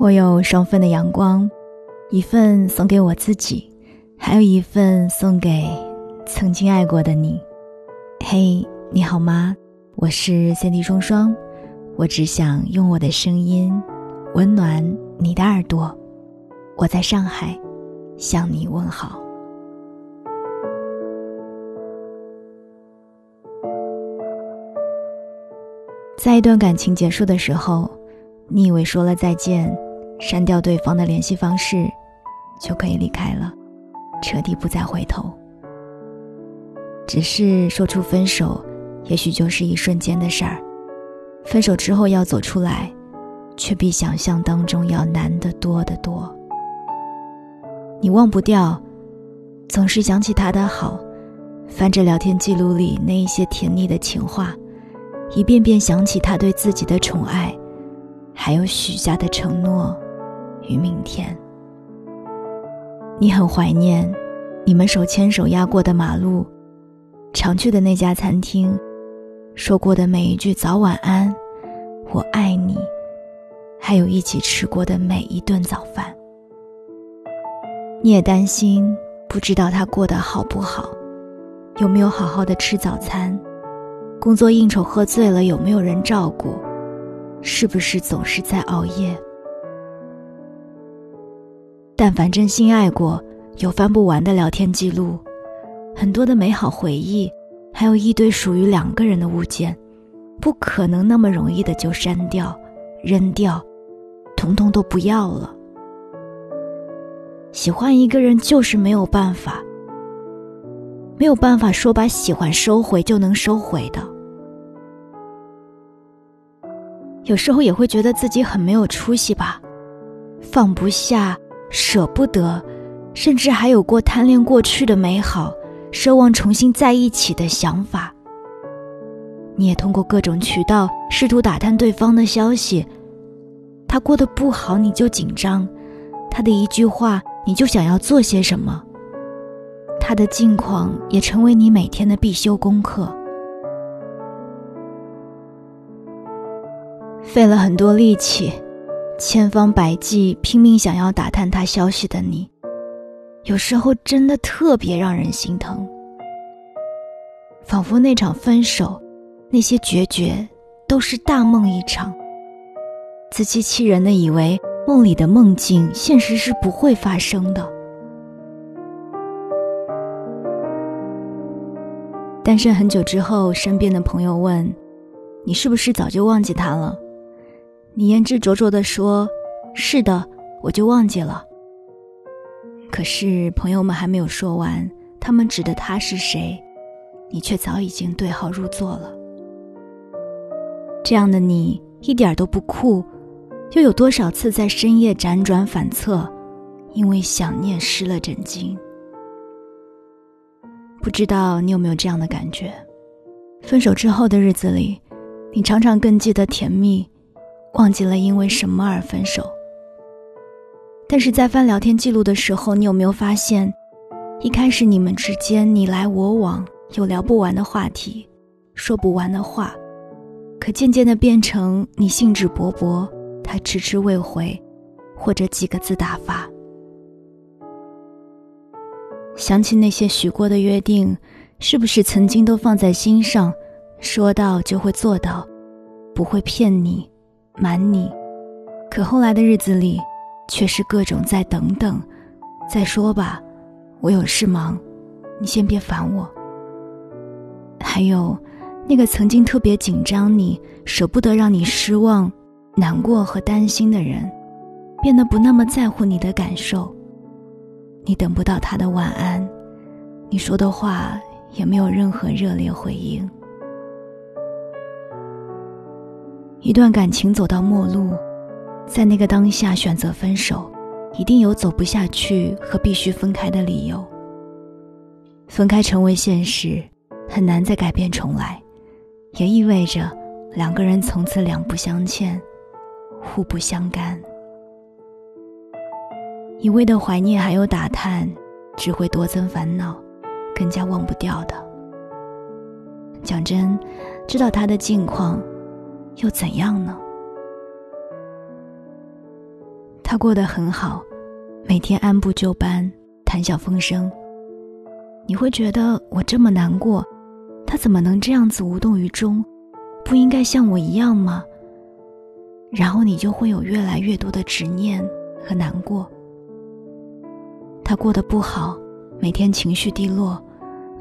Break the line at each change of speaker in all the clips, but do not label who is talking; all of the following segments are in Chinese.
我有双份的阳光，一份送给我自己，还有一份送给曾经爱过的你。嘿，你好吗？我是三 D 双双，我只想用我的声音温暖你的耳朵。我在上海向你问好。在一段感情结束的时候，你以为说了再见，删掉对方的联系方式，就可以离开了，彻底不再回头。只是说出分手，也许就是一瞬间的事儿。分手之后要走出来，却比想象当中要难得多得多。你忘不掉，总是想起他的好，翻着聊天记录里那一些甜腻的情话。一遍遍想起他对自己的宠爱，还有许下的承诺于明天。你很怀念你们手牵手压过的马路，常去的那家餐厅，说过的每一句早晚安，我爱你，还有一起吃过的每一顿早饭。你也担心，不知道他过得好不好，有没有好好的吃早餐。工作应酬喝醉了有没有人照顾？是不是总是在熬夜？但凡真心爱过，有翻不完的聊天记录，很多的美好回忆，还有一堆属于两个人的物件，不可能那么容易的就删掉、扔掉，统统都不要了。喜欢一个人就是没有办法。没有办法说把喜欢收回就能收回的，有时候也会觉得自己很没有出息吧，放不下、舍不得，甚至还有过贪恋过去的美好、奢望重新在一起的想法。你也通过各种渠道试图打探对方的消息，他过得不好你就紧张，他的一句话你就想要做些什么。他的近况也成为你每天的必修功课。费了很多力气，千方百计拼命想要打探他消息的你，有时候真的特别让人心疼。仿佛那场分手，那些决绝，都是大梦一场。自欺欺人的以为梦里的梦境，现实是不会发生的。单身很久之后，身边的朋友问：“你是不是早就忘记他了？”你言之灼灼地说：“是的，我就忘记了。”可是朋友们还没有说完，他们指的他是谁，你却早已经对号入座了。这样的你一点都不酷，又有多少次在深夜辗转反侧，因为想念失了枕巾？不知道你有没有这样的感觉？分手之后的日子里，你常常更记得甜蜜，忘记了因为什么而分手。但是在翻聊天记录的时候，你有没有发现，一开始你们之间你来我往，有聊不完的话题，说不完的话，可渐渐的变成你兴致勃勃，他迟迟未回，或者几个字打发。想起那些许过的约定，是不是曾经都放在心上？说到就会做到，不会骗你、瞒你。可后来的日子里，却是各种再等等，再说吧，我有事忙，你先别烦我。还有，那个曾经特别紧张你、舍不得让你失望、难过和担心的人，变得不那么在乎你的感受。你等不到他的晚安，你说的话也没有任何热烈回应。一段感情走到末路，在那个当下选择分手，一定有走不下去和必须分开的理由。分开成为现实，很难再改变重来，也意味着两个人从此两不相欠，互不相干。一味的怀念还有打探，只会多增烦恼，更加忘不掉的。讲真，知道他的近况，又怎样呢？他过得很好，每天按部就班，谈笑风生。你会觉得我这么难过，他怎么能这样子无动于衷？不应该像我一样吗？然后你就会有越来越多的执念和难过。他过得不好，每天情绪低落，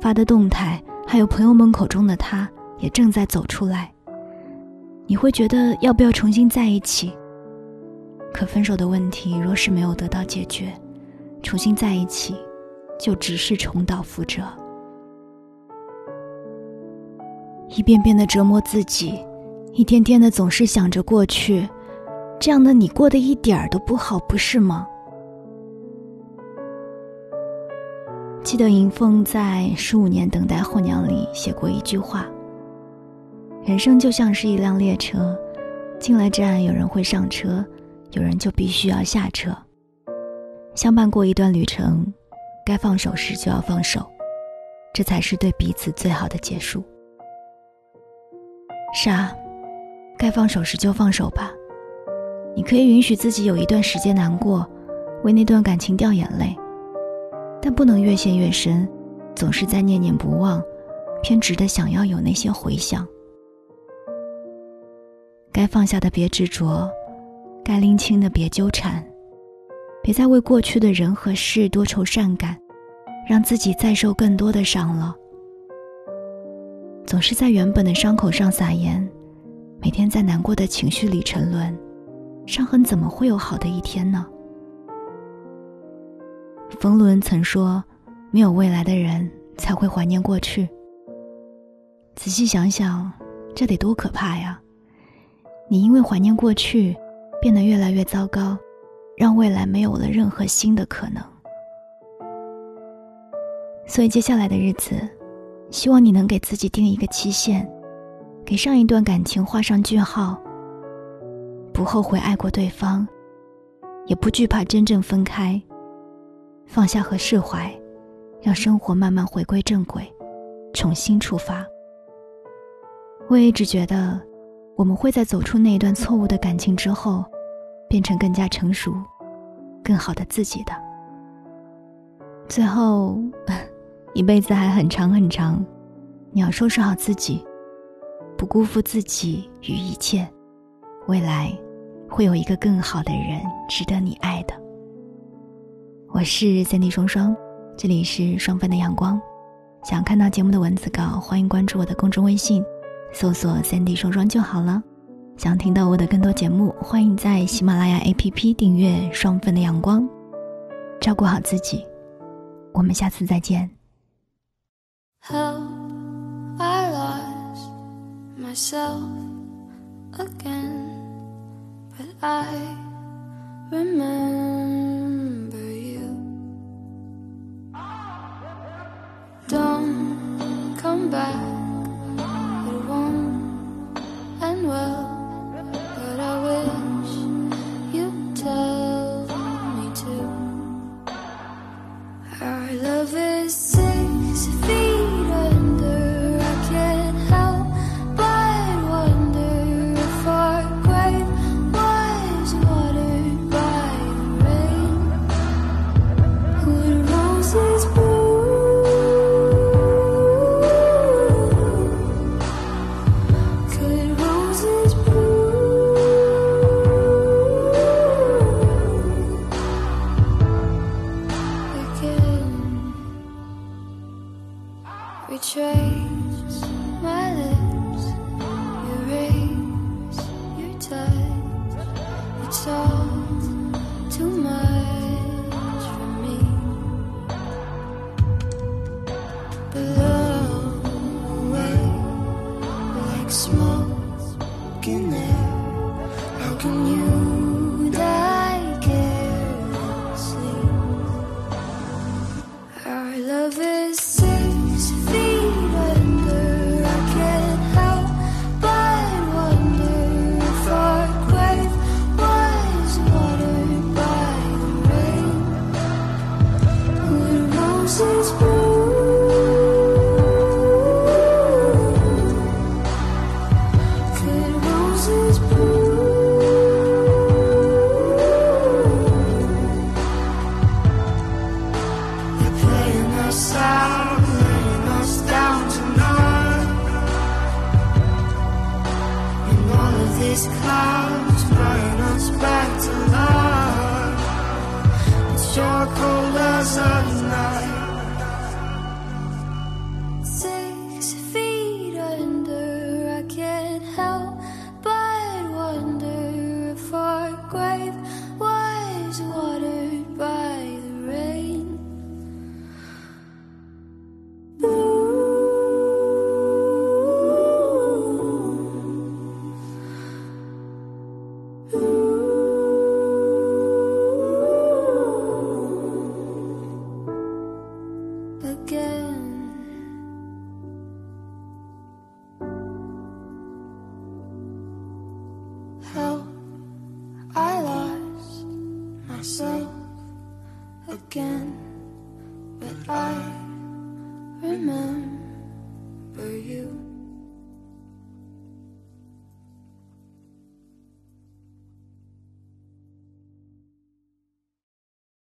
发的动态，还有朋友们口中的他，也正在走出来。你会觉得要不要重新在一起？可分手的问题若是没有得到解决，重新在一起，就只是重蹈覆辙，一遍遍的折磨自己，一天天的总是想着过去，这样的你过得一点儿都不好，不是吗？记得银凤在《十五年等待候鸟》里写过一句话。人生就像是一辆列车，进了站，有人会上车，有人就必须要下车。相伴过一段旅程，该放手时就要放手，这才是对彼此最好的结束。是啊，该放手时就放手吧。你可以允许自己有一段时间难过，为那段感情掉眼泪，但不能越陷越深，总是在念念不忘，偏执的想要有那些回响。该放下的别执着，该拎清的别纠缠，别再为过去的人和事多愁善感，让自己再受更多的伤了。总是在原本的伤口上撒盐，每天在难过的情绪里沉沦，伤痕怎么会有好的一天呢？冯仑曾说：“没有未来的人才会怀念过去。”仔细想想，这得多可怕呀！你因为怀念过去，变得越来越糟糕，让未来没有了任何新的可能。所以接下来的日子，希望你能给自己定一个期限，给上一段感情画上句号。不后悔爱过对方，也不惧怕真正分开，放下和释怀，让生活慢慢回归正轨，重新出发。我一直觉得。我们会在走出那段错误的感情之后，变成更加成熟、更好的自己的。最后，一辈子还很长很长，你要收拾好自己，不辜负自己与一切。未来，会有一个更好的人值得你爱的。我是三 D 双双，这里是双份的阳光。想看到节目的文字稿，欢迎关注我的公众微信。搜索三 d 双双就好了。想听到我的更多节目欢迎在喜马拉雅 app 订阅双份的阳光。照顾好自己我们下次再见。
Myself again i remember you. Don't come back. sun. Again, but I